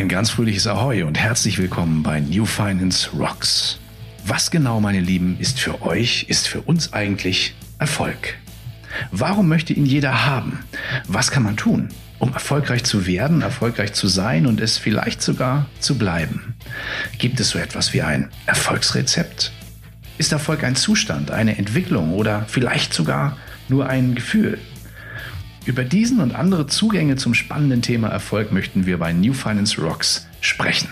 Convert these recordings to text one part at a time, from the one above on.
Ein ganz fröhliches Ahoi und herzlich willkommen bei New Finance Rocks. Was genau, meine Lieben, ist für euch, ist für uns eigentlich Erfolg? Warum möchte ihn jeder haben? Was kann man tun, um erfolgreich zu werden, erfolgreich zu sein und es vielleicht sogar zu bleiben? Gibt es so etwas wie ein Erfolgsrezept? Ist Erfolg ein Zustand, eine Entwicklung oder vielleicht sogar nur ein Gefühl? Über diesen und andere Zugänge zum spannenden Thema Erfolg möchten wir bei New Finance Rocks sprechen.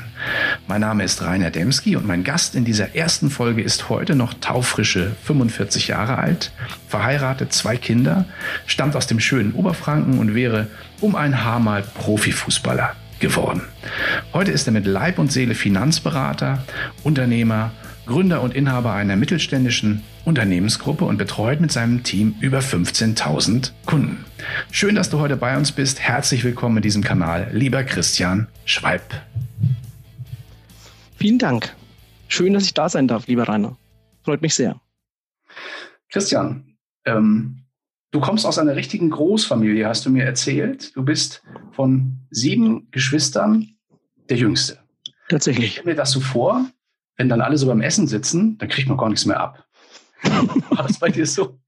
Mein Name ist Rainer Demski und mein Gast in dieser ersten Folge ist heute noch taufrische 45 Jahre alt, verheiratet, zwei Kinder, stammt aus dem schönen Oberfranken und wäre um ein Haar mal Profifußballer geworden. Heute ist er mit Leib und Seele Finanzberater, Unternehmer, Gründer und Inhaber einer mittelständischen Unternehmensgruppe und betreut mit seinem Team über 15.000 Kunden. Schön, dass du heute bei uns bist. Herzlich willkommen in diesem Kanal, lieber Christian Schwalb. Vielen Dank. Schön, dass ich da sein darf, lieber Rainer. Freut mich sehr. Christian, ähm, du kommst aus einer richtigen Großfamilie, hast du mir erzählt. Du bist von sieben Geschwistern der Jüngste. Tatsächlich. Ich stelle mir das so vor, wenn dann alle so beim Essen sitzen, dann kriegt man gar nichts mehr ab. War das bei dir so?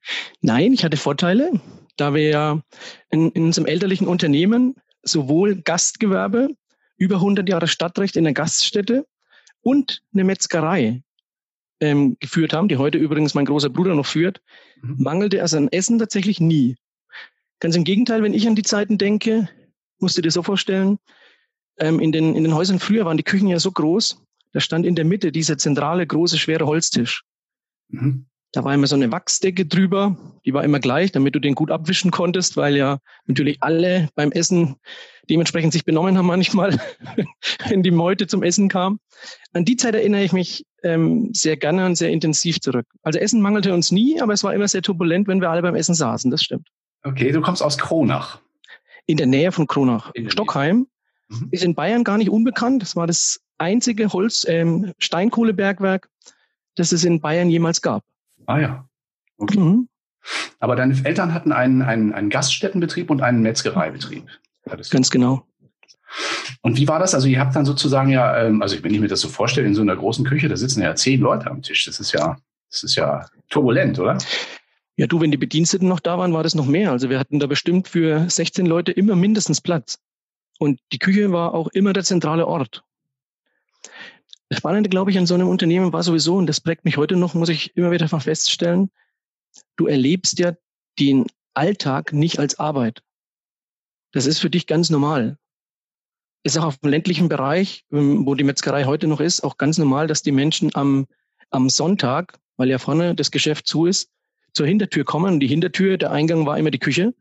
Nein, ich hatte Vorteile, da wir ja in, in unserem elterlichen Unternehmen sowohl Gastgewerbe, über 100 Jahre Stadtrecht in der Gaststätte und eine Metzgerei ähm, geführt haben, die heute übrigens mein großer Bruder noch führt, mhm. mangelte es an Essen tatsächlich nie. Ganz im Gegenteil, wenn ich an die Zeiten denke, musst du dir so vorstellen, ähm, in, den, in den Häusern früher waren die Küchen ja so groß, da stand in der Mitte dieser zentrale, große, schwere Holztisch. Mhm. Da war immer so eine Wachsdecke drüber, die war immer gleich, damit du den gut abwischen konntest, weil ja natürlich alle beim Essen dementsprechend sich benommen haben manchmal, wenn die Meute zum Essen kam. An die Zeit erinnere ich mich ähm, sehr gerne und sehr intensiv zurück. Also Essen mangelte uns nie, aber es war immer sehr turbulent, wenn wir alle beim Essen saßen, das stimmt. Okay, du kommst aus Kronach. In der Nähe von Kronach. Stockheim mhm. ist in Bayern gar nicht unbekannt. Das war das einzige Holz, ähm, Steinkohlebergwerk, das es in Bayern jemals gab. Ah ja. Okay. Mhm. Aber deine Eltern hatten einen, einen, einen Gaststättenbetrieb und einen Metzgereibetrieb. Ganz genau. Und wie war das? Also ihr habt dann sozusagen ja, ähm, also wenn ich mir das so vorstelle, in so einer großen Küche, da sitzen ja zehn Leute am Tisch. Das ist ja, das ist ja turbulent, oder? Ja, du, wenn die Bediensteten noch da waren, war das noch mehr. Also wir hatten da bestimmt für 16 Leute immer mindestens Platz. Und die Küche war auch immer der zentrale Ort. Das Spannende, glaube ich, an so einem Unternehmen war sowieso, und das prägt mich heute noch, muss ich immer wieder feststellen, du erlebst ja den Alltag nicht als Arbeit. Das ist für dich ganz normal. Ist auch auf dem ländlichen Bereich, ähm, wo die Metzgerei heute noch ist, auch ganz normal, dass die Menschen am, am Sonntag, weil ja vorne das Geschäft zu ist, zur Hintertür kommen. Und die Hintertür, der Eingang war immer die Küche.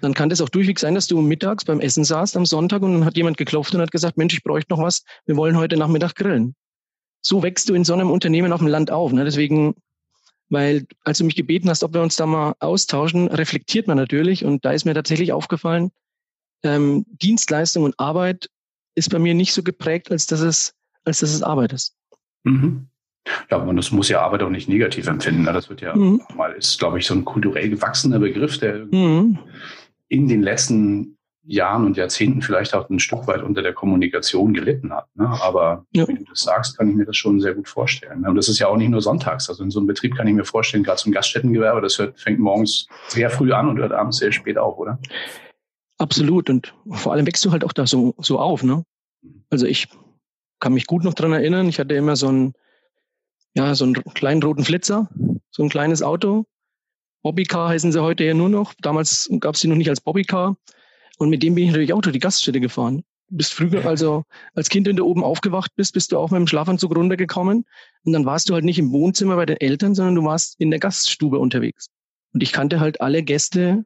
Dann kann das auch durchweg sein, dass du mittags beim Essen saßt am Sonntag und dann hat jemand geklopft und hat gesagt, Mensch, ich bräuchte noch was, wir wollen heute Nachmittag grillen. So wächst du in so einem Unternehmen auf dem Land auf. Ne? Deswegen, weil als du mich gebeten hast, ob wir uns da mal austauschen, reflektiert man natürlich und da ist mir tatsächlich aufgefallen, ähm, Dienstleistung und Arbeit ist bei mir nicht so geprägt, als dass es, als dass es Arbeit ist. Mhm. Ja, man das muss ja Arbeit auch nicht negativ empfinden. Ne? Das wird ja mhm. mal, ist, glaube ich, so ein kulturell gewachsener Begriff, der mhm. in den letzten Jahren und Jahrzehnten vielleicht auch ein Stück weit unter der Kommunikation gelitten hat. Ne? Aber ja. wie du das sagst, kann ich mir das schon sehr gut vorstellen. Ne? Und das ist ja auch nicht nur sonntags. Also in so einem Betrieb kann ich mir vorstellen, gerade zum Gaststättengewerbe, das hört, fängt morgens sehr früh an und hört abends sehr spät auf, oder? Absolut. Und vor allem wächst du halt auch da so, so auf. Ne? Also ich kann mich gut noch dran erinnern. Ich hatte immer so ein ja, so einen kleinen roten Flitzer, so ein kleines Auto. Bobbycar heißen sie heute ja nur noch. Damals gab es sie noch nicht als Bobbycar. Und mit dem bin ich natürlich auch durch die Gaststätte gefahren. Du bist früher, also als Kind, wenn du oben aufgewacht bist, bist du auch mit dem Schlafanzug runtergekommen. Und dann warst du halt nicht im Wohnzimmer bei den Eltern, sondern du warst in der Gaststube unterwegs. Und ich kannte halt alle Gäste,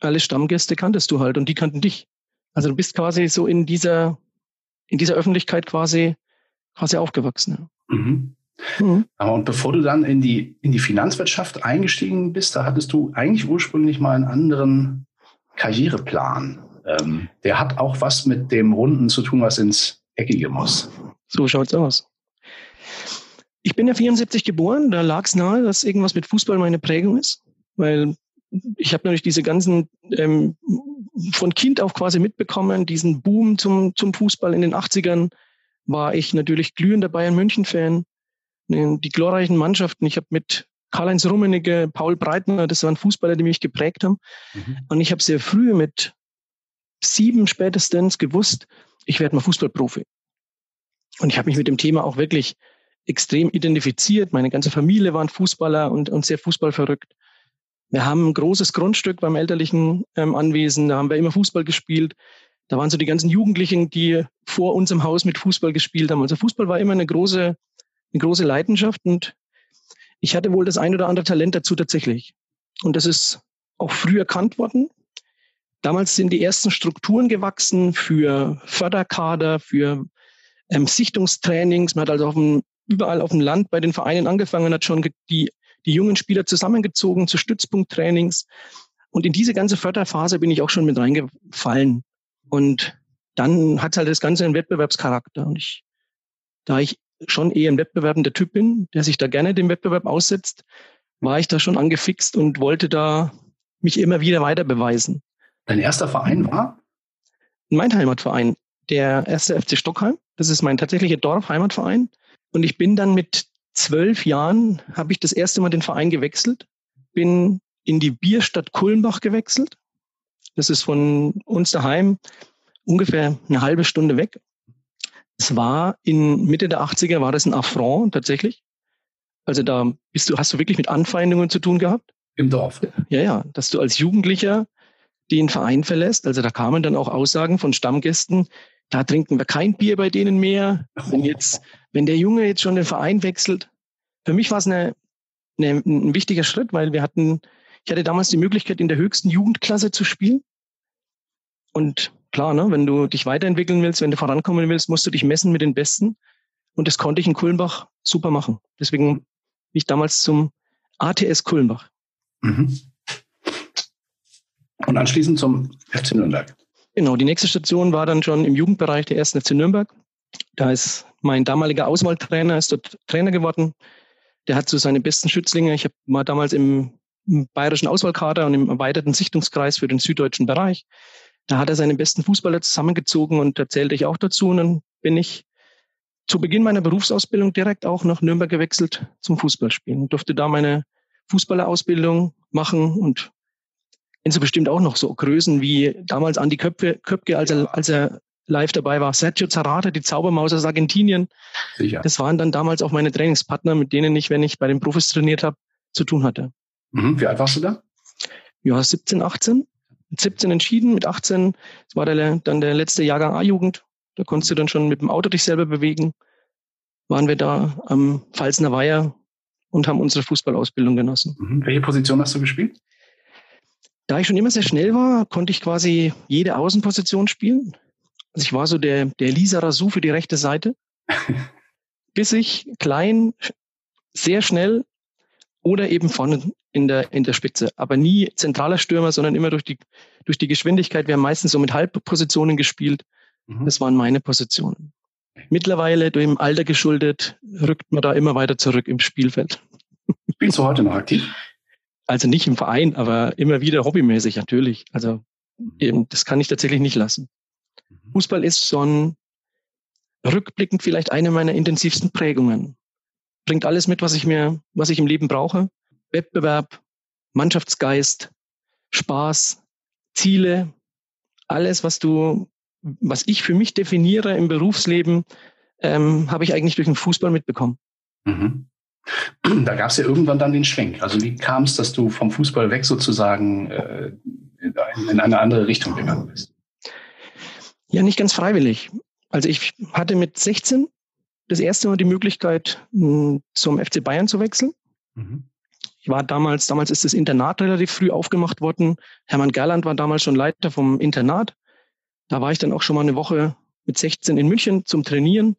alle Stammgäste kanntest du halt und die kannten dich. Also du bist quasi so in dieser, in dieser Öffentlichkeit quasi, quasi aufgewachsen. Mhm. Mhm. Und bevor du dann in die, in die Finanzwirtschaft eingestiegen bist, da hattest du eigentlich ursprünglich mal einen anderen Karriereplan. Ähm, der hat auch was mit dem Runden zu tun, was ins Eckige muss. So schaut's aus. Ich bin ja 74 geboren, da lag es nahe, dass irgendwas mit Fußball meine Prägung ist, weil ich habe natürlich diese ganzen ähm, von Kind auf quasi mitbekommen, diesen Boom zum, zum Fußball in den 80ern war ich natürlich glühender Bayern München-Fan. Die glorreichen Mannschaften. Ich habe mit Karl-Heinz Rummenigge, Paul Breitner, das waren Fußballer, die mich geprägt haben. Mhm. Und ich habe sehr früh mit sieben spätestens gewusst, ich werde mal Fußballprofi. Und ich habe mich mit dem Thema auch wirklich extrem identifiziert. Meine ganze Familie waren Fußballer und, und sehr fußballverrückt. Wir haben ein großes Grundstück beim elterlichen ähm, Anwesen, da haben wir immer Fußball gespielt. Da waren so die ganzen Jugendlichen, die vor unserem Haus mit Fußball gespielt haben. Also Fußball war immer eine große, eine große Leidenschaft und ich hatte wohl das ein oder andere Talent dazu tatsächlich. Und das ist auch früh erkannt worden. Damals sind die ersten Strukturen gewachsen für Förderkader, für ähm, Sichtungstrainings. Man hat also auf dem, überall auf dem Land bei den Vereinen angefangen, hat schon die die jungen Spieler zusammengezogen zu Stützpunkttrainings. Und in diese ganze Förderphase bin ich auch schon mit reingefallen. Und dann hat halt das Ganze einen Wettbewerbscharakter. Und ich, da ich schon eher ein wettbewerbender Typ bin, der sich da gerne dem Wettbewerb aussetzt, war ich da schon angefixt und wollte da mich immer wieder weiter beweisen. Dein erster Verein war? Mein Heimatverein, der erste FC Stockheim. Das ist mein tatsächlicher Dorf-Heimatverein. Und ich bin dann mit zwölf Jahren habe ich das erste Mal den Verein gewechselt, bin in die Bierstadt Kulmbach gewechselt. Das ist von uns daheim ungefähr eine halbe Stunde weg. Es war in Mitte der 80er war das ein Affront tatsächlich. Also da bist du, hast du wirklich mit Anfeindungen zu tun gehabt? Im Dorf. Ja, ja, dass du als Jugendlicher den Verein verlässt. Also da kamen dann auch Aussagen von Stammgästen, da trinken wir kein Bier bei denen mehr. Wenn jetzt, wenn der Junge jetzt schon den Verein wechselt. Für mich war es eine, eine, ein wichtiger Schritt, weil wir hatten, ich hatte damals die Möglichkeit, in der höchsten Jugendklasse zu spielen. Und klar, ne, wenn du dich weiterentwickeln willst, wenn du vorankommen willst, musst du dich messen mit den Besten. Und das konnte ich in Kulmbach super machen. Deswegen bin ich damals zum ATS Kulmbach. Mhm. Und anschließend zum FC Nürnberg. Genau, die nächste Station war dann schon im Jugendbereich der ersten FC Nürnberg. Da ist mein damaliger Auswahltrainer, ist dort Trainer geworden. Der hat so seine besten Schützlinge. Ich war damals im, im bayerischen Auswahlkader und im erweiterten Sichtungskreis für den süddeutschen Bereich. Da hat er seine besten Fußballer zusammengezogen und da zählte ich auch dazu. Und dann bin ich zu Beginn meiner Berufsausbildung direkt auch nach Nürnberg gewechselt zum Fußballspielen und durfte da meine Fußballerausbildung machen und kennst du bestimmt auch noch so Größen wie damals Andi Köpke, Köpke als, er, als er live dabei war. Sergio Zarate, die Zaubermaus aus Argentinien. Sicher. Das waren dann damals auch meine Trainingspartner, mit denen ich, wenn ich bei den Profis trainiert habe, zu tun hatte. Mhm. Wie alt warst du da? Ja, 17, 18. Mit 17 entschieden, mit 18, das war der, dann der letzte Jahrgang A-Jugend. Da konntest du dann schon mit dem Auto dich selber bewegen. Waren wir da am Pfalzner Weiher und haben unsere Fußballausbildung genossen. Mhm. Welche Position hast du gespielt? Da ich schon immer sehr schnell war, konnte ich quasi jede Außenposition spielen. Also ich war so der, der Lisa Rasu für die rechte Seite. Bissig, klein, sehr schnell oder eben vorne in der, in der Spitze. Aber nie zentraler Stürmer, sondern immer durch die, durch die Geschwindigkeit. Wir haben meistens so mit Halbpositionen gespielt. Mhm. Das waren meine Positionen. Mittlerweile, durch im Alter geschuldet, rückt man da immer weiter zurück im Spielfeld. Spielst du heute noch aktiv? Also nicht im Verein, aber immer wieder hobbymäßig natürlich. Also eben, das kann ich tatsächlich nicht lassen. Mhm. Fußball ist so ein rückblickend vielleicht eine meiner intensivsten Prägungen. Bringt alles mit, was ich mir, was ich im Leben brauche. Wettbewerb, Mannschaftsgeist, Spaß, Ziele, alles, was du, was ich für mich definiere im Berufsleben, ähm, habe ich eigentlich durch den Fußball mitbekommen. Mhm. Da gab es ja irgendwann dann den Schwenk. Also wie kam es, dass du vom Fußball weg sozusagen äh, in eine andere Richtung gegangen bist? Ja, nicht ganz freiwillig. Also ich hatte mit 16 das erste Mal die Möglichkeit, zum FC Bayern zu wechseln. Mhm. Ich war damals, damals ist das Internat relativ früh aufgemacht worden. Hermann Gerland war damals schon Leiter vom Internat. Da war ich dann auch schon mal eine Woche mit 16 in München zum Trainieren.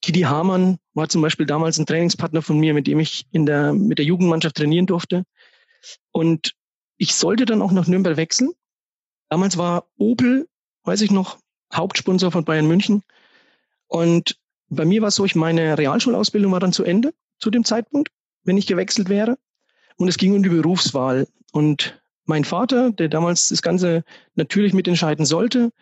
Kidi Hamann war zum Beispiel damals ein Trainingspartner von mir, mit dem ich in der, mit der Jugendmannschaft trainieren durfte. Und ich sollte dann auch nach Nürnberg wechseln. Damals war Opel, weiß ich noch, Hauptsponsor von Bayern München. Und bei mir war es so, ich meine Realschulausbildung war dann zu Ende zu dem Zeitpunkt, wenn ich gewechselt wäre. Und es ging um die Berufswahl. Und mein Vater, der damals das Ganze natürlich mitentscheiden sollte,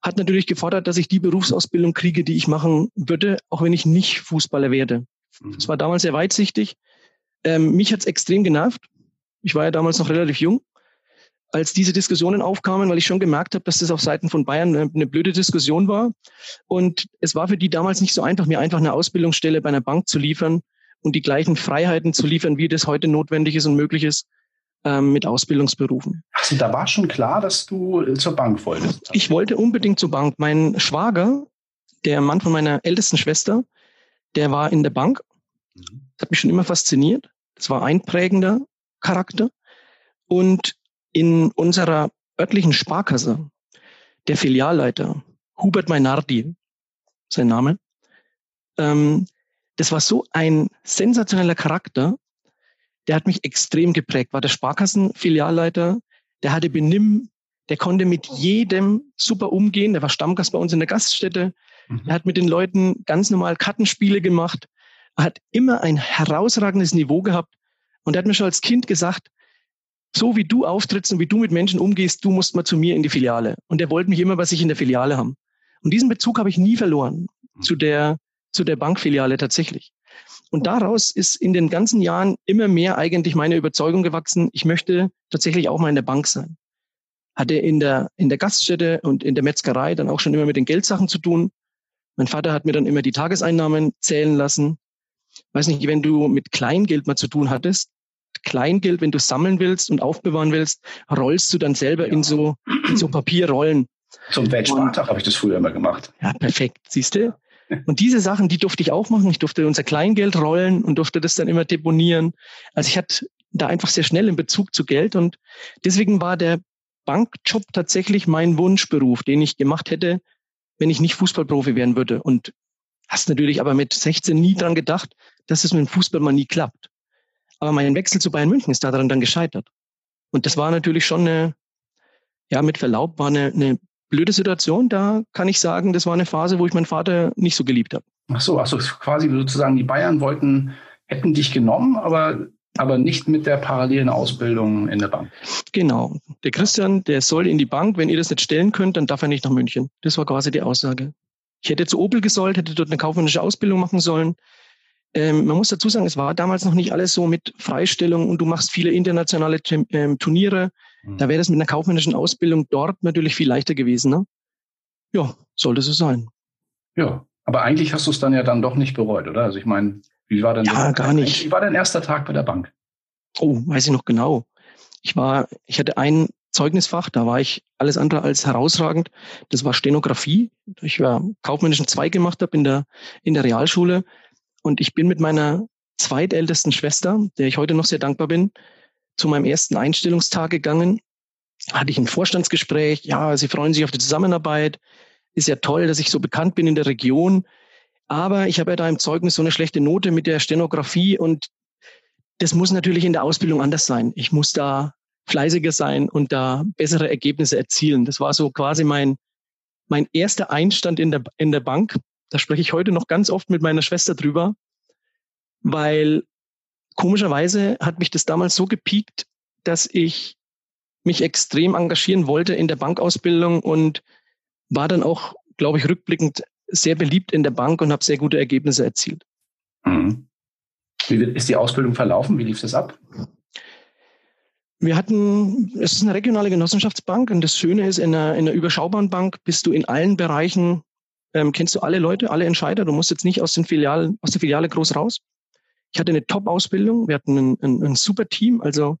hat natürlich gefordert, dass ich die Berufsausbildung kriege, die ich machen würde, auch wenn ich nicht Fußballer werde. Mhm. Das war damals sehr weitsichtig. Ähm, mich hat es extrem genervt. Ich war ja damals noch relativ jung, als diese Diskussionen aufkamen, weil ich schon gemerkt habe, dass das auf Seiten von Bayern eine, eine blöde Diskussion war. Und es war für die damals nicht so einfach, mir einfach eine Ausbildungsstelle bei einer Bank zu liefern und die gleichen Freiheiten zu liefern, wie das heute notwendig ist und möglich ist ähm, mit Ausbildungsberufen. Also da war schon klar, dass du äh, zur Bank wolltest. Ich wollte unbedingt zur Bank. Mein Schwager, der Mann von meiner ältesten Schwester, der war in der Bank. Das mhm. hat mich schon immer fasziniert. Das war ein prägender Charakter. Und in unserer örtlichen Sparkasse, der Filialleiter, Hubert Meinardi, sein Name, ähm, das war so ein sensationeller Charakter, der hat mich extrem geprägt, war der Sparkassenfilialleiter, der hatte Benimm, der konnte mit jedem super umgehen, der war Stammgast bei uns in der Gaststätte, mhm. er hat mit den Leuten ganz normal Kartenspiele gemacht, er hat immer ein herausragendes Niveau gehabt. Und er hat mir schon als Kind gesagt, so wie du auftrittst und wie du mit Menschen umgehst, du musst mal zu mir in die Filiale. Und er wollte mich immer bei sich in der Filiale haben. Und diesen Bezug habe ich nie verloren mhm. zu der, zu der Bankfiliale tatsächlich. Und daraus ist in den ganzen Jahren immer mehr eigentlich meine Überzeugung gewachsen, ich möchte tatsächlich auch mal in der Bank sein. Hatte in der, in der Gaststätte und in der Metzgerei dann auch schon immer mit den Geldsachen zu tun. Mein Vater hat mir dann immer die Tageseinnahmen zählen lassen. Weiß nicht, wenn du mit Kleingeld mal zu tun hattest, Kleingeld, wenn du sammeln willst und aufbewahren willst, rollst du dann selber ja. in so, in so Papierrollen. Zum Weltspartag habe ich das früher immer gemacht. Ja, perfekt. Siehst du? Und diese Sachen, die durfte ich auch machen. Ich durfte unser Kleingeld rollen und durfte das dann immer deponieren. Also ich hatte da einfach sehr schnell in Bezug zu Geld und deswegen war der Bankjob tatsächlich mein Wunschberuf, den ich gemacht hätte, wenn ich nicht Fußballprofi werden würde. Und hast natürlich aber mit 16 nie dran gedacht, dass es mit dem Fußball mal nie klappt. Aber mein Wechsel zu Bayern München ist daran dann gescheitert. Und das war natürlich schon eine, ja, mit Verlaub, war eine, eine blöde Situation. Da kann ich sagen, das war eine Phase, wo ich meinen Vater nicht so geliebt habe. Ach so, also quasi sozusagen die Bayern wollten, hätten dich genommen, aber aber nicht mit der parallelen Ausbildung in der Bank. Genau. Der Christian, der soll in die Bank. Wenn ihr das nicht stellen könnt, dann darf er nicht nach München. Das war quasi die Aussage. Ich hätte zu Opel gesollt, hätte dort eine kaufmännische Ausbildung machen sollen. Ähm, man muss dazu sagen, es war damals noch nicht alles so mit Freistellung und du machst viele internationale ähm, Turniere. Mhm. Da wäre das mit einer kaufmännischen Ausbildung dort natürlich viel leichter gewesen. Ne? Ja, sollte so sein. Ja, aber eigentlich hast du es dann ja dann doch nicht bereut, oder? Also ich meine, wie war denn ja, gar nicht. Wie war dein erster Tag bei der Bank? Oh, weiß ich noch genau. Ich war, ich hatte ein Zeugnisfach, da war ich alles andere als herausragend. Das war Stenografie. Ich war kaufmännischen Zweig gemacht habe in der in der Realschule und ich bin mit meiner zweitältesten Schwester, der ich heute noch sehr dankbar bin, zu meinem ersten Einstellungstag gegangen, hatte ich ein Vorstandsgespräch. Ja, sie freuen sich auf die Zusammenarbeit. Ist ja toll, dass ich so bekannt bin in der Region. Aber ich habe ja da im Zeugnis so eine schlechte Note mit der Stenografie und das muss natürlich in der Ausbildung anders sein. Ich muss da fleißiger sein und da bessere Ergebnisse erzielen. Das war so quasi mein, mein erster Einstand in der, in der Bank. Da spreche ich heute noch ganz oft mit meiner Schwester drüber, weil komischerweise hat mich das damals so gepiekt, dass ich mich extrem engagieren wollte in der Bankausbildung und war dann auch, glaube ich, rückblickend sehr beliebt in der Bank und habe sehr gute Ergebnisse erzielt. Mhm. Wie ist die Ausbildung verlaufen? Wie lief das ab? Wir hatten, es ist eine regionale Genossenschaftsbank und das Schöne ist, in einer, in einer überschaubaren Bank bist du in allen Bereichen, ähm, kennst du alle Leute, alle Entscheider. Du musst jetzt nicht aus, den Filialen, aus der Filiale groß raus. Ich hatte eine Top-Ausbildung, wir hatten ein, ein, ein super Team. Also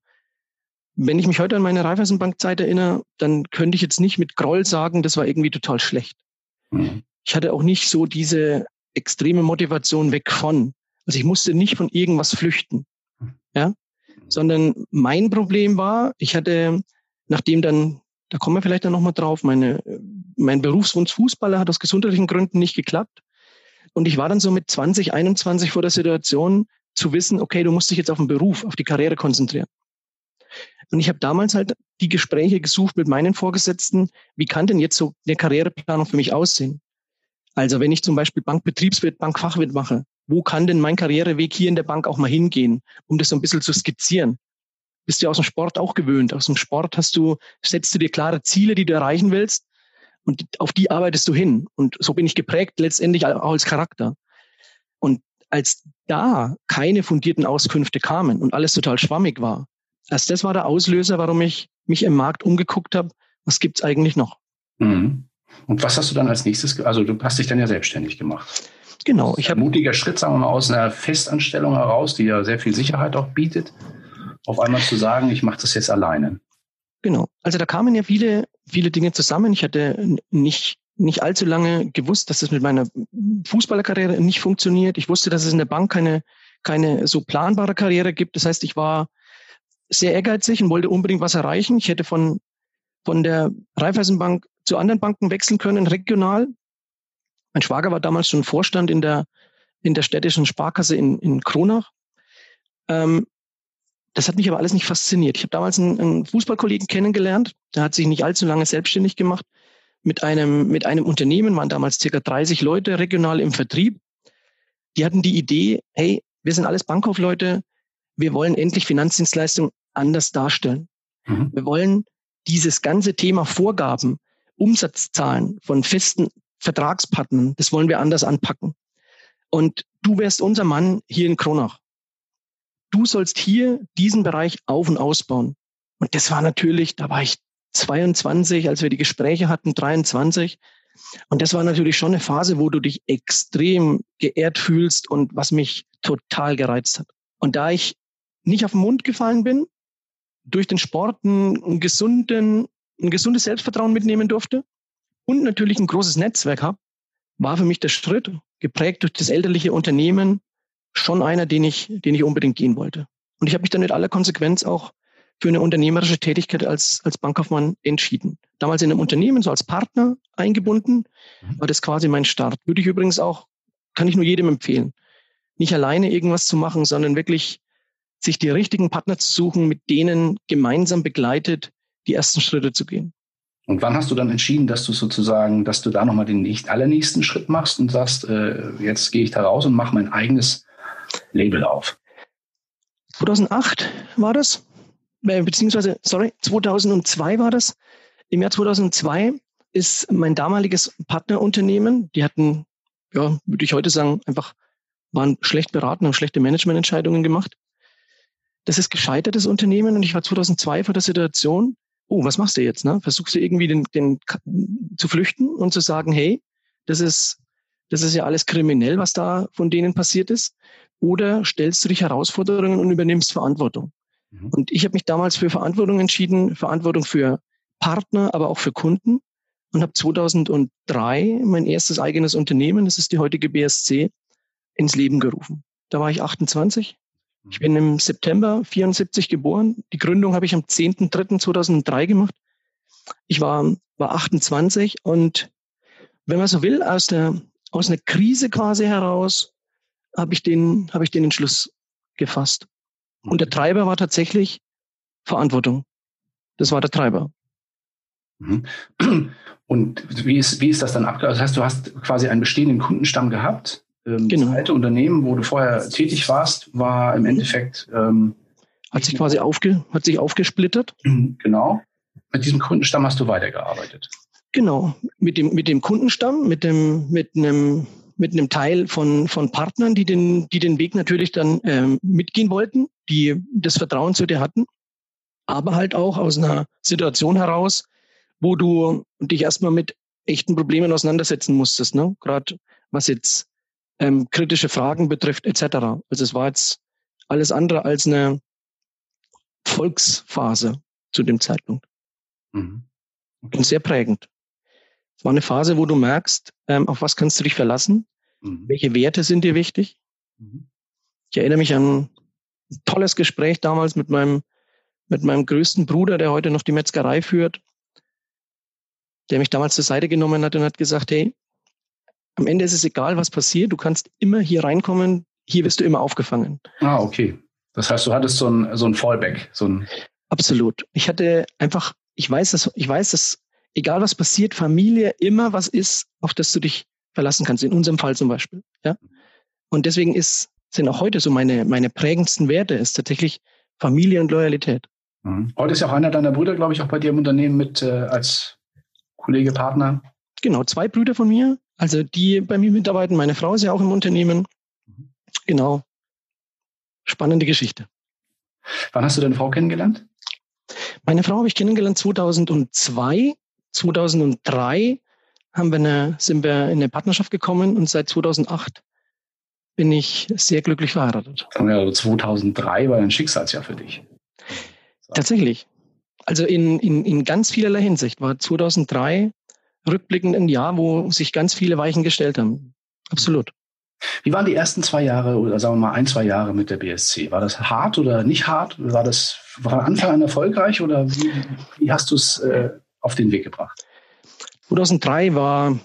wenn ich mich heute an meine Raiffeisenbank-Zeit erinnere, dann könnte ich jetzt nicht mit Groll sagen, das war irgendwie total schlecht. Mhm. Ich hatte auch nicht so diese extreme Motivation weg von. Also ich musste nicht von irgendwas flüchten. Ja? Sondern mein Problem war, ich hatte, nachdem dann, da kommen wir vielleicht dann nochmal drauf, meine, mein Berufswunsch Fußballer hat aus gesundheitlichen Gründen nicht geklappt. Und ich war dann so mit 20, 21 vor der Situation, zu wissen, okay, du musst dich jetzt auf den Beruf, auf die Karriere konzentrieren. Und ich habe damals halt die Gespräche gesucht mit meinen Vorgesetzten, wie kann denn jetzt so eine Karriereplanung für mich aussehen? Also wenn ich zum Beispiel Bankbetriebswirt, Bankfachwirt mache, wo kann denn mein Karriereweg hier in der Bank auch mal hingehen, um das so ein bisschen zu skizzieren? Bist du aus dem Sport auch gewöhnt. Aus dem Sport hast du, setzt du dir klare Ziele, die du erreichen willst und auf die arbeitest du hin. Und so bin ich geprägt letztendlich auch als Charakter. Und als da keine fundierten Auskünfte kamen und alles total schwammig war, erst das war der Auslöser, warum ich mich im Markt umgeguckt habe, was gibt's eigentlich noch? Mhm. Und was hast du dann als nächstes, also du hast dich dann ja selbstständig gemacht. Genau. Ich habe mutiger Schritt, sagen wir mal, aus einer Festanstellung heraus, die ja sehr viel Sicherheit auch bietet, auf einmal zu sagen, ich mache das jetzt alleine. Genau. Also da kamen ja viele, viele Dinge zusammen. Ich hatte nicht, nicht allzu lange gewusst, dass es mit meiner Fußballerkarriere nicht funktioniert. Ich wusste, dass es in der Bank keine, keine so planbare Karriere gibt. Das heißt, ich war sehr ehrgeizig und wollte unbedingt was erreichen. Ich hätte von, von der Raiffeisenbank zu anderen Banken wechseln können, regional. Mein Schwager war damals schon Vorstand in der, in der städtischen Sparkasse in, in Kronach. Ähm, das hat mich aber alles nicht fasziniert. Ich habe damals einen, einen Fußballkollegen kennengelernt, der hat sich nicht allzu lange selbstständig gemacht mit einem, mit einem Unternehmen, waren damals circa 30 Leute regional im Vertrieb. Die hatten die Idee, hey, wir sind alles Bankkaufleute, wir wollen endlich Finanzdienstleistungen anders darstellen. Mhm. Wir wollen dieses ganze Thema Vorgaben, Umsatzzahlen von festen Vertragspartnern, das wollen wir anders anpacken. Und du wärst unser Mann hier in Kronach. Du sollst hier diesen Bereich auf- und ausbauen. Und das war natürlich, da war ich 22, als wir die Gespräche hatten, 23. Und das war natürlich schon eine Phase, wo du dich extrem geehrt fühlst und was mich total gereizt hat. Und da ich nicht auf den Mund gefallen bin, durch den Sport einen gesunden, ein gesundes Selbstvertrauen mitnehmen durfte und natürlich ein großes Netzwerk habe, war für mich der Schritt, geprägt durch das elterliche Unternehmen, schon einer, den ich, den ich unbedingt gehen wollte. Und ich habe mich dann mit aller Konsequenz auch für eine unternehmerische Tätigkeit als, als Bankkaufmann entschieden. Damals in einem Unternehmen, so als Partner eingebunden, mhm. war das quasi mein Start. Würde ich übrigens auch, kann ich nur jedem empfehlen. Nicht alleine irgendwas zu machen, sondern wirklich sich die richtigen Partner zu suchen, mit denen gemeinsam begleitet die ersten Schritte zu gehen. Und wann hast du dann entschieden, dass du sozusagen, dass du da nochmal den nicht allernächsten Schritt machst und sagst, äh, jetzt gehe ich da raus und mache mein eigenes Label auf? 2008 war das, äh, beziehungsweise, sorry, 2002 war das. Im Jahr 2002 ist mein damaliges Partnerunternehmen, die hatten, ja, würde ich heute sagen, einfach waren schlecht beraten, haben schlechte Managemententscheidungen gemacht. Das ist gescheitertes Unternehmen und ich war 2002 vor der Situation, oh, was machst du jetzt? Ne? Versuchst du irgendwie den, den zu flüchten und zu sagen, hey, das ist, das ist ja alles kriminell, was da von denen passiert ist? Oder stellst du dich Herausforderungen und übernimmst Verantwortung? Mhm. Und ich habe mich damals für Verantwortung entschieden, Verantwortung für Partner, aber auch für Kunden und habe 2003 mein erstes eigenes Unternehmen, das ist die heutige BSC, ins Leben gerufen. Da war ich 28 ich bin im September 74 geboren. Die Gründung habe ich am 10.3.2003 gemacht. Ich war, war 28 und wenn man so will, aus der, aus einer Krise quasi heraus habe ich den, habe ich den Entschluss gefasst. Und der Treiber war tatsächlich Verantwortung. Das war der Treiber. Mhm. Und wie ist, wie ist das dann abgelaufen? Das heißt, du hast quasi einen bestehenden Kundenstamm gehabt ähm, genau. Das alte Unternehmen, wo du vorher tätig warst, war im Endeffekt. Ähm, hat sich quasi aufge, hat sich aufgesplittert. Genau. Mit diesem Kundenstamm hast du weitergearbeitet. Genau. Mit dem, mit dem Kundenstamm, mit dem, mit einem, mit einem Teil von, von Partnern, die den, die den Weg natürlich dann ähm, mitgehen wollten, die das Vertrauen zu dir hatten. Aber halt auch aus einer Situation heraus, wo du dich erstmal mit echten Problemen auseinandersetzen musstest. Ne? Gerade was jetzt ähm, kritische Fragen betrifft etc. Also es war jetzt alles andere als eine Volksphase zu dem Zeitpunkt. Mhm. Okay. Und sehr prägend. Es war eine Phase, wo du merkst, ähm, auf was kannst du dich verlassen, mhm. welche Werte sind dir wichtig. Mhm. Ich erinnere mich an ein tolles Gespräch damals mit meinem, mit meinem größten Bruder, der heute noch die Metzgerei führt, der mich damals zur Seite genommen hat und hat gesagt, hey, am Ende ist es egal, was passiert. Du kannst immer hier reinkommen. Hier wirst du immer aufgefangen. Ah, okay. Das heißt, du hattest so ein, so ein Fallback, so ein. Absolut. Ich hatte einfach, ich weiß, dass, ich weiß, dass egal was passiert, Familie immer was ist, auf das du dich verlassen kannst. In unserem Fall zum Beispiel. Ja. Und deswegen ist, sind auch heute so meine, meine prägendsten Werte ist tatsächlich Familie und Loyalität. Mhm. Heute ist ja auch einer deiner Brüder, glaube ich, auch bei dir im Unternehmen mit äh, als Kollege, Partner. Genau, zwei Brüder von mir, also die bei mir mitarbeiten. Meine Frau ist ja auch im Unternehmen. Mhm. Genau. Spannende Geschichte. Wann hast du deine Frau kennengelernt? Meine Frau habe ich kennengelernt 2002. 2003 haben wir eine, sind wir in eine Partnerschaft gekommen und seit 2008 bin ich sehr glücklich verheiratet. Ja, 2003 war ein Schicksalsjahr für dich. Tatsächlich. Also in, in, in ganz vielerlei Hinsicht war 2003 rückblickend ein Jahr, wo sich ganz viele Weichen gestellt haben. Absolut. Wie waren die ersten zwei Jahre oder sagen wir mal ein, zwei Jahre mit der BSC? War das hart oder nicht hart? War das von Anfang an erfolgreich oder wie, wie hast du es äh, auf den Weg gebracht? 2003 war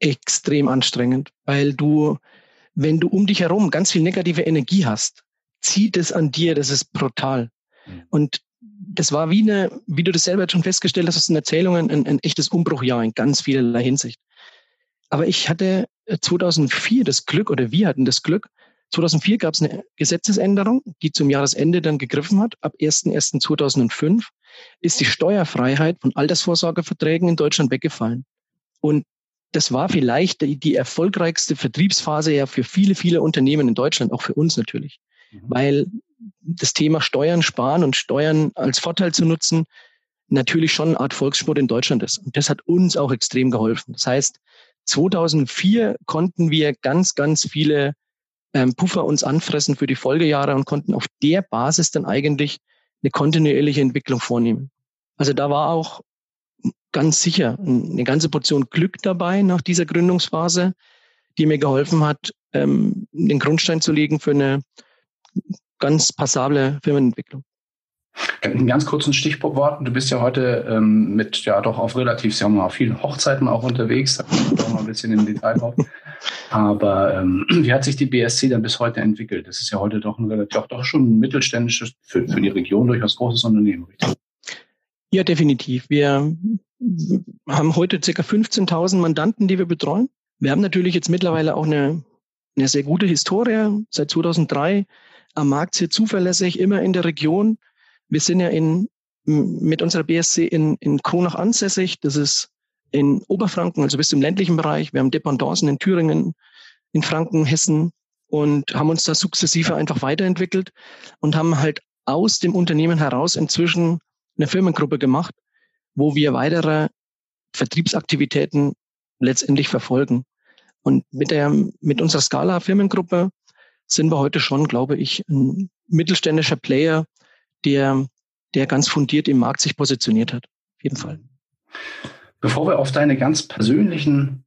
extrem anstrengend, weil du, wenn du um dich herum ganz viel negative Energie hast, zieht es an dir, das ist brutal. Mhm. Und das war wie eine, wie du das selber schon festgestellt hast, aus den Erzählungen, ein, ein echtes Umbruchjahr in ganz vielerlei Hinsicht. Aber ich hatte 2004 äh, das Glück, oder wir hatten das Glück, 2004 gab es eine Gesetzesänderung, die zum Jahresende dann gegriffen hat. Ab 01.01.2005 ist die Steuerfreiheit von Altersvorsorgeverträgen in Deutschland weggefallen. Und das war vielleicht die, die erfolgreichste Vertriebsphase ja für viele, viele Unternehmen in Deutschland, auch für uns natürlich. Mhm. Weil das Thema Steuern sparen und Steuern als Vorteil zu nutzen natürlich schon eine Art Volkssport in Deutschland ist. Und das hat uns auch extrem geholfen. Das heißt, 2004 konnten wir ganz, ganz viele ähm, Puffer uns anfressen für die Folgejahre und konnten auf der Basis dann eigentlich eine kontinuierliche Entwicklung vornehmen. Also da war auch ganz sicher eine ganze Portion Glück dabei nach dieser Gründungsphase, die mir geholfen hat, ähm, den Grundstein zu legen für eine ganz passable Firmenentwicklung. In ganz kurzen Stichworten, du bist ja heute ähm, mit ja doch auf relativ, sagen wir mal, vielen Hochzeiten auch unterwegs, da kommen wir mal ein bisschen im Detail drauf. Aber ähm, wie hat sich die BSC dann bis heute entwickelt? Das ist ja heute doch ein relativ, doch, schon ein mittelständisches, für, für die Region durchaus großes Unternehmen, richtig? Ja, definitiv. Wir haben heute circa 15.000 Mandanten, die wir betreuen. Wir haben natürlich jetzt mittlerweile auch eine, eine sehr gute Historie. Seit 2003 am Markt sehr zuverlässig, immer in der Region. Wir sind ja in, mit unserer BSC in, in Kronach ansässig. Das ist in Oberfranken, also bis zum ländlichen Bereich. Wir haben Dependancen in Thüringen, in Franken, Hessen und haben uns da sukzessive einfach weiterentwickelt und haben halt aus dem Unternehmen heraus inzwischen eine Firmengruppe gemacht, wo wir weitere Vertriebsaktivitäten letztendlich verfolgen. Und mit der, mit unserer Scala Firmengruppe sind wir heute schon, glaube ich, ein mittelständischer Player, der, der ganz fundiert im Markt sich positioniert hat. Auf jeden Fall. Bevor wir auf deine ganz persönlichen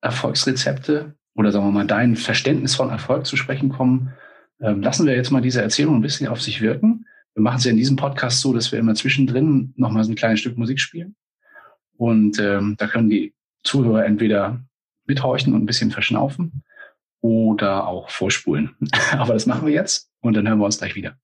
Erfolgsrezepte oder sagen wir mal dein Verständnis von Erfolg zu sprechen kommen, ähm, lassen wir jetzt mal diese Erzählung ein bisschen auf sich wirken. Wir machen es ja in diesem Podcast so, dass wir immer zwischendrin nochmal so ein kleines Stück Musik spielen. Und ähm, da können die Zuhörer entweder mithorchen und ein bisschen verschnaufen oder auch vorspulen. Aber das machen wir jetzt und dann hören wir uns gleich wieder.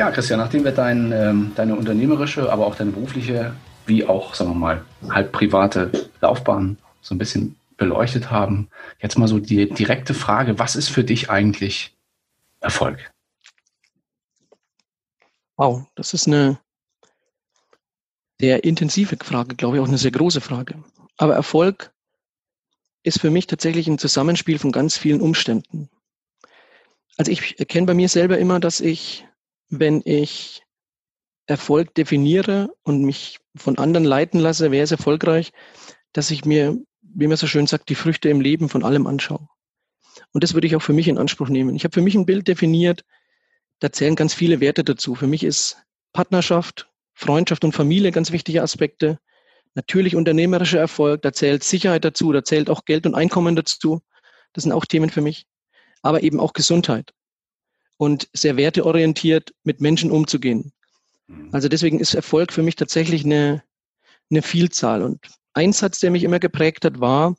Ja, Christian, nachdem wir dein, ähm, deine unternehmerische, aber auch deine berufliche, wie auch, sagen wir mal, halb private Laufbahn so ein bisschen beleuchtet haben, jetzt mal so die direkte Frage, was ist für dich eigentlich Erfolg? Wow, das ist eine sehr intensive Frage, glaube ich, auch eine sehr große Frage. Aber Erfolg ist für mich tatsächlich ein Zusammenspiel von ganz vielen Umständen. Also ich erkenne bei mir selber immer, dass ich, wenn ich Erfolg definiere und mich von anderen leiten lasse, wer ist erfolgreich, dass ich mir, wie man so schön sagt, die Früchte im Leben von allem anschaue. Und das würde ich auch für mich in Anspruch nehmen. Ich habe für mich ein Bild definiert, da zählen ganz viele Werte dazu. Für mich ist Partnerschaft, Freundschaft und Familie ganz wichtige Aspekte. Natürlich unternehmerischer Erfolg, da zählt Sicherheit dazu, da zählt auch Geld und Einkommen dazu. Das sind auch Themen für mich. Aber eben auch Gesundheit und sehr werteorientiert mit Menschen umzugehen. Mhm. Also deswegen ist Erfolg für mich tatsächlich eine, eine Vielzahl. Und ein Satz, der mich immer geprägt hat, war,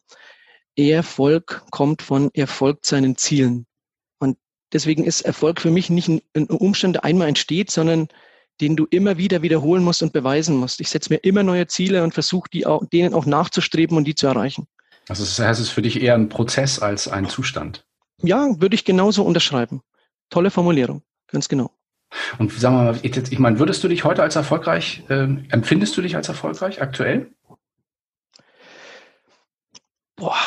Erfolg kommt von Erfolg seinen Zielen. Und deswegen ist Erfolg für mich nicht ein, ein Umstand, der einmal entsteht, sondern den du immer wieder wiederholen musst und beweisen musst. Ich setze mir immer neue Ziele und versuche, denen auch nachzustreben und die zu erreichen. Also das heißt, es ist für dich eher ein Prozess als ein Zustand. Ja, würde ich genauso unterschreiben. Tolle Formulierung, ganz genau. Und sagen wir mal, ich meine, würdest du dich heute als erfolgreich, äh, empfindest du dich als erfolgreich aktuell? Boah.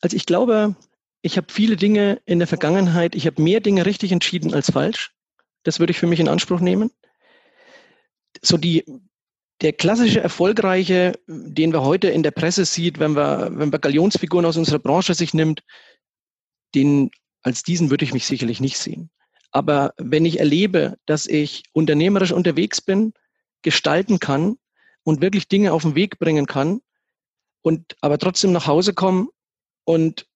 Also ich glaube, ich habe viele Dinge in der Vergangenheit, ich habe mehr Dinge richtig entschieden als falsch. Das würde ich für mich in Anspruch nehmen. So die, der klassische Erfolgreiche, den wir heute in der Presse sieht, wenn wir, wenn wir Galionsfiguren aus unserer Branche sich nimmt, den, als diesen würde ich mich sicherlich nicht sehen. Aber wenn ich erlebe, dass ich unternehmerisch unterwegs bin, gestalten kann und wirklich Dinge auf den Weg bringen kann und aber trotzdem nach Hause komme und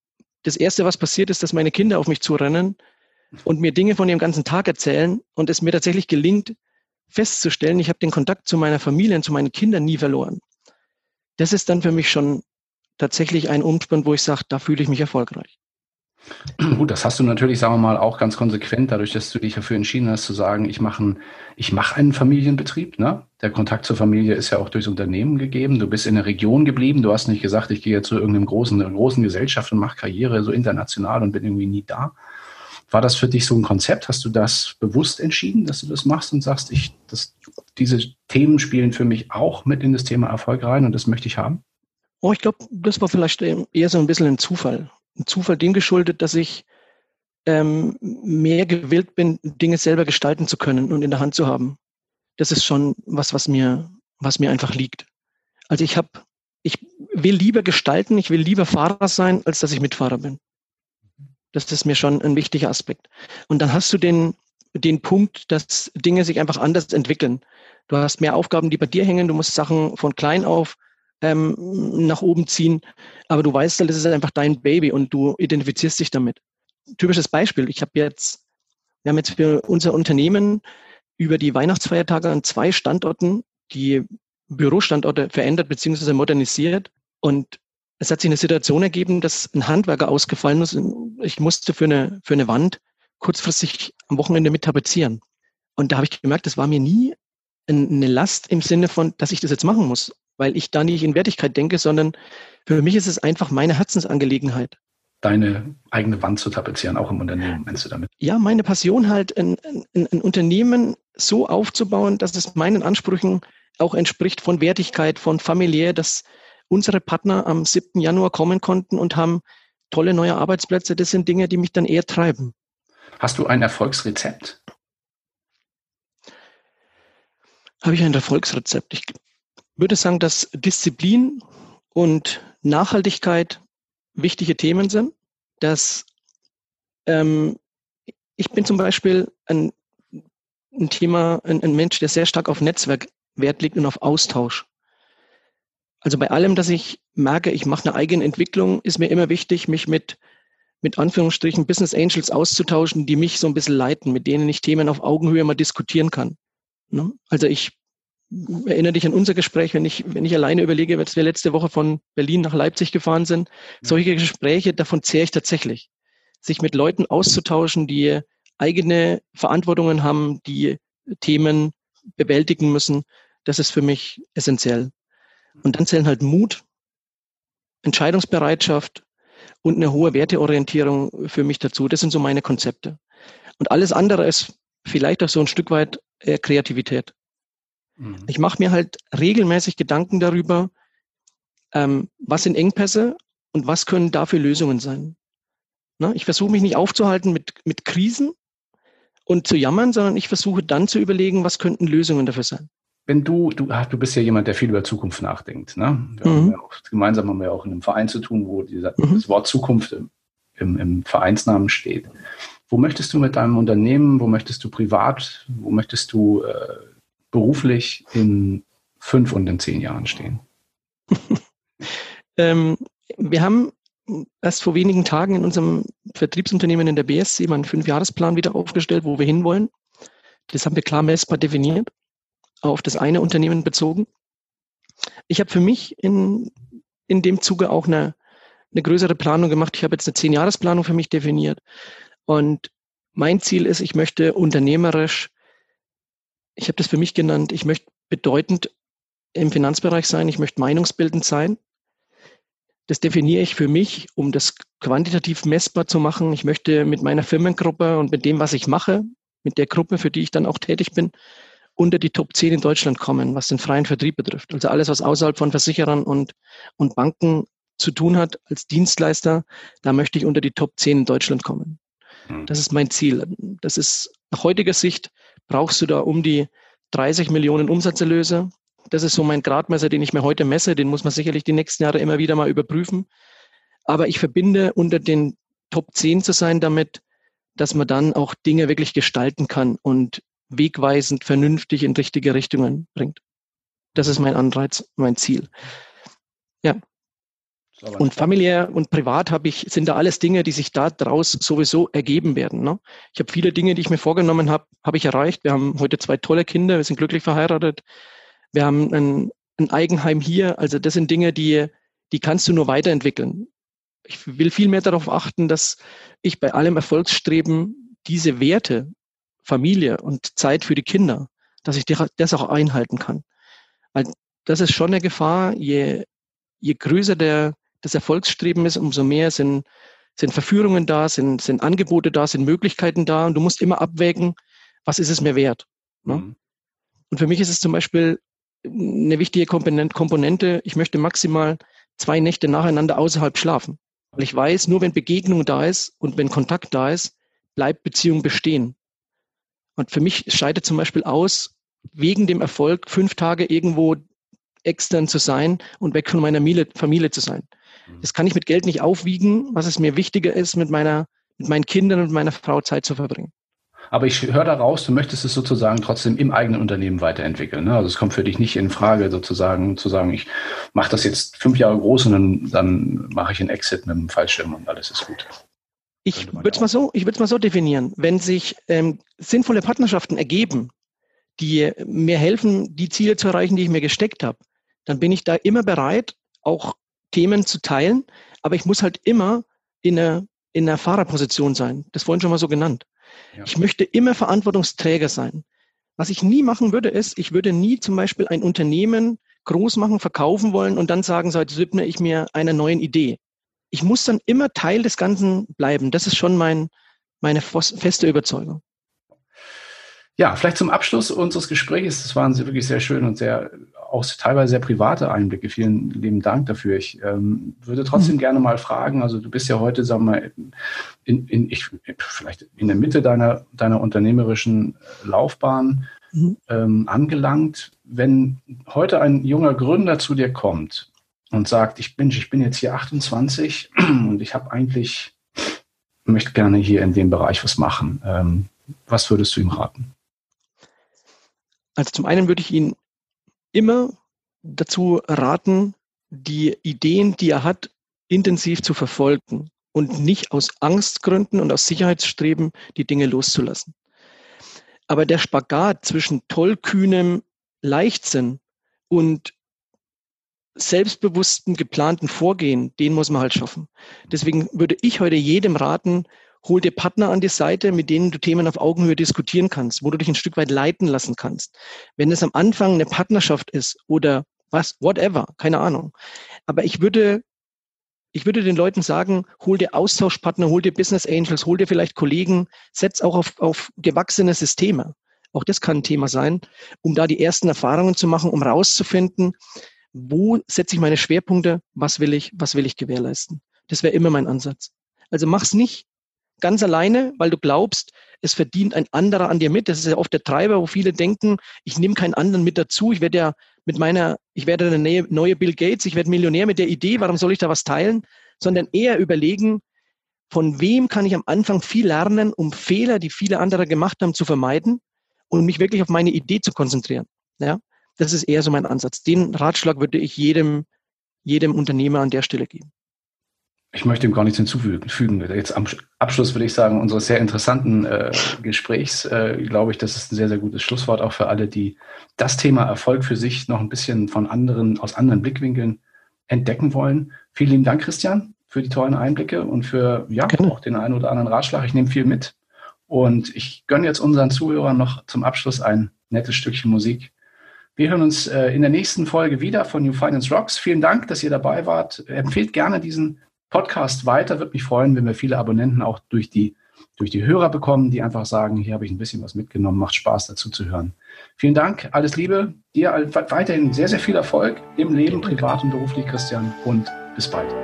das erste, was passiert ist, dass meine Kinder auf mich zurennen und mir Dinge von ihrem ganzen Tag erzählen und es mir tatsächlich gelingt, festzustellen, ich habe den Kontakt zu meiner Familie und zu meinen Kindern nie verloren. Das ist dann für mich schon tatsächlich ein Umspann, wo ich sage, da fühle ich mich erfolgreich. Gut, das hast du natürlich, sagen wir mal, auch ganz konsequent, dadurch, dass du dich dafür entschieden hast, zu sagen, ich mache einen, ich mache einen Familienbetrieb. Ne? Der Kontakt zur Familie ist ja auch durchs Unternehmen gegeben. Du bist in der Region geblieben. Du hast nicht gesagt, ich gehe jetzt zu irgendeinem großen, großen Gesellschaft und mache Karriere so international und bin irgendwie nie da. War das für dich so ein Konzept? Hast du das bewusst entschieden, dass du das machst und sagst, ich, das, diese Themen spielen für mich auch mit in das Thema Erfolg rein und das möchte ich haben? Oh, ich glaube, das war vielleicht eher so ein bisschen ein Zufall. Ein Zufall dem geschuldet, dass ich ähm, mehr gewillt bin, Dinge selber gestalten zu können und in der Hand zu haben. Das ist schon was, was mir, was mir einfach liegt. Also ich habe, ich will lieber gestalten, ich will lieber Fahrer sein, als dass ich Mitfahrer bin. Das ist mir schon ein wichtiger Aspekt. Und dann hast du den, den Punkt, dass Dinge sich einfach anders entwickeln. Du hast mehr Aufgaben, die bei dir hängen. Du musst Sachen von klein auf ähm, nach oben ziehen. Aber du weißt halt, das ist einfach dein Baby und du identifizierst dich damit. Typisches Beispiel. Ich habe jetzt, wir haben jetzt für unser Unternehmen über die Weihnachtsfeiertage an zwei Standorten die Bürostandorte verändert bzw. modernisiert. Und es hat sich eine Situation ergeben, dass ein Handwerker ausgefallen ist. Ich musste für eine, für eine Wand kurzfristig am Wochenende mit tapezieren. Und da habe ich gemerkt, das war mir nie eine Last im Sinne von, dass ich das jetzt machen muss, weil ich da nicht in Wertigkeit denke, sondern für mich ist es einfach meine Herzensangelegenheit. Deine eigene Wand zu tapezieren, auch im Unternehmen, meinst du damit? Ja, meine Passion halt, ein, ein, ein Unternehmen so aufzubauen, dass es meinen Ansprüchen auch entspricht von Wertigkeit, von familiär, dass unsere Partner am 7. Januar kommen konnten und haben tolle neue Arbeitsplätze. Das sind Dinge, die mich dann eher treiben. Hast du ein Erfolgsrezept? Habe ich ein Erfolgsrezept? Ich würde sagen, dass Disziplin und Nachhaltigkeit wichtige Themen sind. Dass ähm, ich bin zum Beispiel ein, ein Thema, ein, ein Mensch, der sehr stark auf Netzwerk Wert legt und auf Austausch. Also bei allem, dass ich merke, ich mache eine eigene Entwicklung, ist mir immer wichtig, mich mit, mit Anführungsstrichen Business Angels auszutauschen, die mich so ein bisschen leiten, mit denen ich Themen auf Augenhöhe mal diskutieren kann. Ne? Also ich erinnere dich an unser Gespräch, wenn ich, wenn ich alleine überlege, dass wir letzte Woche von Berlin nach Leipzig gefahren sind. Solche Gespräche, davon zehre ich tatsächlich. Sich mit Leuten auszutauschen, die eigene Verantwortungen haben, die Themen bewältigen müssen. Das ist für mich essentiell. Und dann zählen halt Mut, Entscheidungsbereitschaft und eine hohe Werteorientierung für mich dazu. Das sind so meine Konzepte. Und alles andere ist vielleicht auch so ein Stück weit äh, Kreativität. Mhm. Ich mache mir halt regelmäßig Gedanken darüber, ähm, was sind Engpässe und was können dafür Lösungen sein. Na, ich versuche mich nicht aufzuhalten mit, mit Krisen und zu jammern, sondern ich versuche dann zu überlegen, was könnten Lösungen dafür sein. Wenn du, du, du bist ja jemand, der viel über Zukunft nachdenkt. Ne? Mhm. Haben ja auch, gemeinsam haben wir auch in einem Verein zu tun, wo dieser, mhm. das Wort Zukunft im, im, im Vereinsnamen steht. Wo möchtest du mit deinem Unternehmen, wo möchtest du privat, wo möchtest du äh, beruflich in fünf und in zehn Jahren stehen? ähm, wir haben erst vor wenigen Tagen in unserem Vertriebsunternehmen in der BSC mal einen Fünfjahresplan wieder aufgestellt, wo wir hinwollen. Das haben wir klar messbar definiert, auf das eine Unternehmen bezogen. Ich habe für mich in, in dem Zuge auch eine, eine größere Planung gemacht. Ich habe jetzt eine Zehn-Jahres-Planung für mich definiert. Und mein Ziel ist, ich möchte unternehmerisch, ich habe das für mich genannt, ich möchte bedeutend im Finanzbereich sein, ich möchte meinungsbildend sein. Das definiere ich für mich, um das quantitativ messbar zu machen. Ich möchte mit meiner Firmengruppe und mit dem, was ich mache, mit der Gruppe, für die ich dann auch tätig bin, unter die Top 10 in Deutschland kommen, was den freien Vertrieb betrifft. Also alles, was außerhalb von Versicherern und, und Banken zu tun hat als Dienstleister, da möchte ich unter die Top 10 in Deutschland kommen. Hm. Das ist mein Ziel. Das ist nach heutiger Sicht brauchst du da um die 30 Millionen Umsatzerlöse. Das ist so mein Gradmesser, den ich mir heute messe. Den muss man sicherlich die nächsten Jahre immer wieder mal überprüfen. Aber ich verbinde unter den Top 10 zu sein damit, dass man dann auch Dinge wirklich gestalten kann und wegweisend, vernünftig in richtige Richtungen bringt. Das ist mein Anreiz, mein Ziel. Ja. Und familiär und privat habe ich, sind da alles Dinge, die sich daraus sowieso ergeben werden. Ne? Ich habe viele Dinge, die ich mir vorgenommen habe, habe ich erreicht. Wir haben heute zwei tolle Kinder, wir sind glücklich verheiratet. Wir haben ein, ein Eigenheim hier. Also das sind Dinge, die, die kannst du nur weiterentwickeln. Ich will viel mehr darauf achten, dass ich bei allem Erfolgsstreben diese Werte, Familie und Zeit für die Kinder, dass ich das auch einhalten kann. Weil das ist schon eine Gefahr, je, je größer der, das Erfolgsstreben ist, umso mehr sind, sind Verführungen da, sind, sind Angebote da, sind Möglichkeiten da und du musst immer abwägen, was ist es mir wert. Ne? Mhm. Und für mich ist es zum Beispiel eine wichtige Komponente, ich möchte maximal zwei Nächte nacheinander außerhalb schlafen. Weil ich weiß, nur wenn Begegnung da ist und wenn Kontakt da ist, bleibt Beziehung bestehen. Und für mich scheidet zum Beispiel aus, wegen dem Erfolg fünf Tage irgendwo extern zu sein und weg von meiner Familie zu sein. Mhm. Das kann ich mit Geld nicht aufwiegen, was es mir wichtiger ist, mit meiner, mit meinen Kindern und meiner Frau Zeit zu verbringen. Aber ich höre daraus, du möchtest es sozusagen trotzdem im eigenen Unternehmen weiterentwickeln. Ne? Also es kommt für dich nicht in Frage, sozusagen zu sagen, ich mache das jetzt fünf Jahre groß und dann, dann mache ich einen Exit mit einem Fallschirm und alles ist gut. Ich würde es mal so, ich würde es mal so definieren. Wenn sich ähm, sinnvolle Partnerschaften ergeben, die mir helfen, die Ziele zu erreichen, die ich mir gesteckt habe, dann bin ich da immer bereit, auch Themen zu teilen, aber ich muss halt immer in einer, in einer Fahrerposition sein. Das vorhin schon mal so genannt. Ja. Ich möchte immer Verantwortungsträger sein. Was ich nie machen würde, ist, ich würde nie zum Beispiel ein Unternehmen groß machen, verkaufen wollen und dann sagen, so, jetzt widme ich mir einer neuen Idee. Ich muss dann immer Teil des Ganzen bleiben. Das ist schon mein, meine feste Überzeugung. Ja, vielleicht zum Abschluss unseres Gesprächs. Das waren wirklich sehr schön und sehr, auch teilweise sehr private Einblicke. Vielen lieben Dank dafür. Ich ähm, würde trotzdem mhm. gerne mal fragen, also du bist ja heute, sagen wir mal, in, in, ich, vielleicht in der Mitte deiner, deiner unternehmerischen Laufbahn mhm. ähm, angelangt. Wenn heute ein junger Gründer zu dir kommt und sagt, ich bin, ich bin jetzt hier 28 und ich habe eigentlich, möchte gerne hier in dem Bereich was machen. Ähm, was würdest du ihm raten? Also zum einen würde ich ihn immer dazu raten, die Ideen, die er hat, intensiv zu verfolgen und nicht aus Angstgründen und aus Sicherheitsstreben die Dinge loszulassen. Aber der Spagat zwischen tollkühnem Leichtsinn und selbstbewussten, geplanten Vorgehen, den muss man halt schaffen. Deswegen würde ich heute jedem raten, hol dir Partner an die Seite, mit denen du Themen auf Augenhöhe diskutieren kannst, wo du dich ein Stück weit leiten lassen kannst. Wenn es am Anfang eine Partnerschaft ist oder was, whatever, keine Ahnung. Aber ich würde, ich würde den Leuten sagen, hol dir Austauschpartner, hol dir Business Angels, hol dir vielleicht Kollegen, setz auch auf, auf gewachsene Systeme. Auch das kann ein Thema sein, um da die ersten Erfahrungen zu machen, um rauszufinden, wo setze ich meine Schwerpunkte, was will ich, was will ich gewährleisten. Das wäre immer mein Ansatz. Also mach's nicht ganz alleine, weil du glaubst, es verdient ein anderer an dir mit. Das ist ja oft der Treiber, wo viele denken, ich nehme keinen anderen mit dazu. Ich werde ja mit meiner, ich werde eine neue Bill Gates, ich werde Millionär mit der Idee, warum soll ich da was teilen? Sondern eher überlegen, von wem kann ich am Anfang viel lernen, um Fehler, die viele andere gemacht haben, zu vermeiden und mich wirklich auf meine Idee zu konzentrieren. Ja, das ist eher so mein Ansatz. Den Ratschlag würde ich jedem, jedem Unternehmer an der Stelle geben. Ich möchte ihm gar nichts hinzufügen. Jetzt am Abschluss würde ich sagen, unseres sehr interessanten äh, Gesprächs, äh, glaube ich, das ist ein sehr, sehr gutes Schlusswort auch für alle, die das Thema Erfolg für sich noch ein bisschen von anderen, aus anderen Blickwinkeln entdecken wollen. Vielen lieben Dank, Christian, für die tollen Einblicke und für ja, auch den einen oder anderen Ratschlag. Ich nehme viel mit. Und ich gönne jetzt unseren Zuhörern noch zum Abschluss ein nettes Stückchen Musik. Wir hören uns äh, in der nächsten Folge wieder von New Finance Rocks. Vielen Dank, dass ihr dabei wart. Empfehlt gerne diesen Podcast weiter. Würde mich freuen, wenn wir viele Abonnenten auch durch die, durch die Hörer bekommen, die einfach sagen, hier habe ich ein bisschen was mitgenommen, macht Spaß dazu zu hören. Vielen Dank, alles Liebe, dir weiterhin sehr, sehr viel Erfolg im Leben, privat und beruflich, Christian, und bis bald.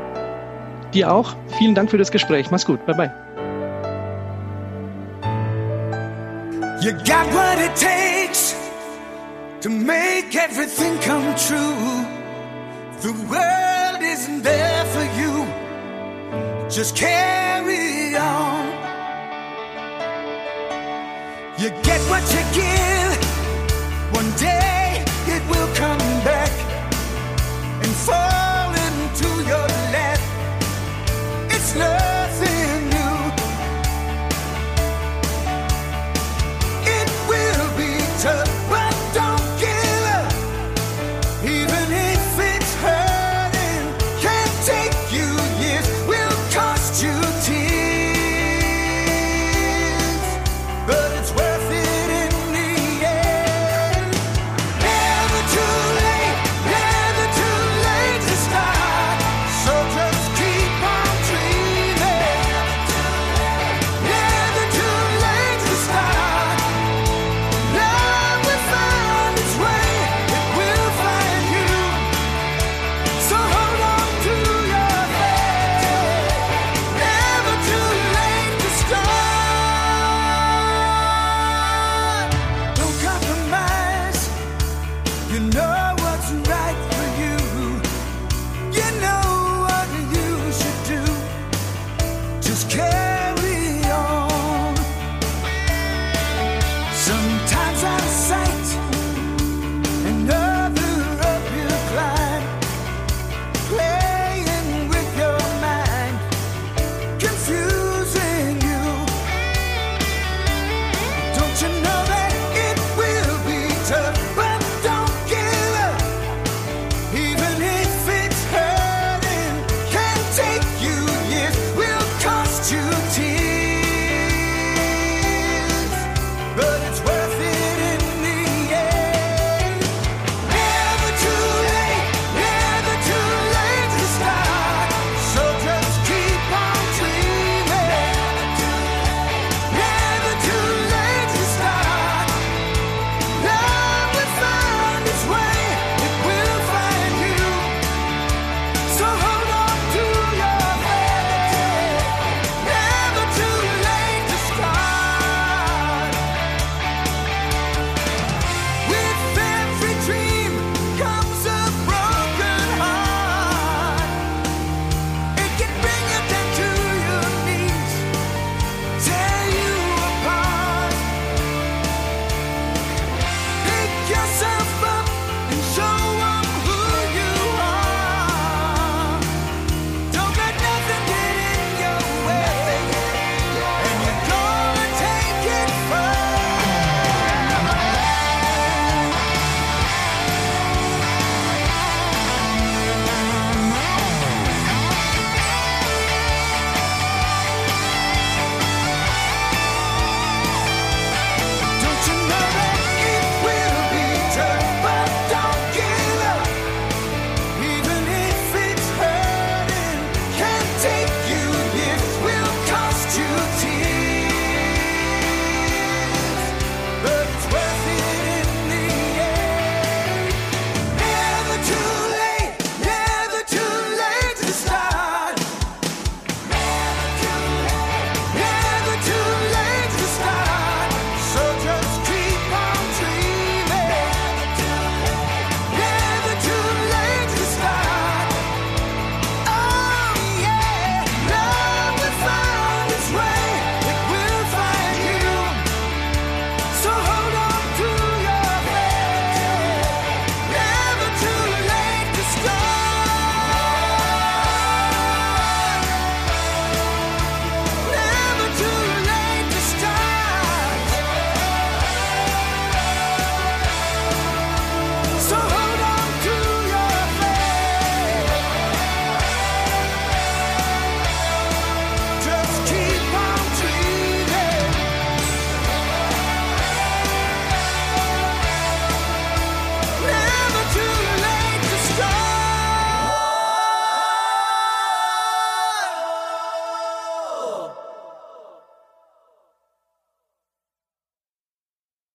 Dir auch. Vielen Dank für das Gespräch. Mach's gut. Bye bye. You got what it takes to make everything come true. The world isn't there for you. Just carry on. You get what you give. One day it will come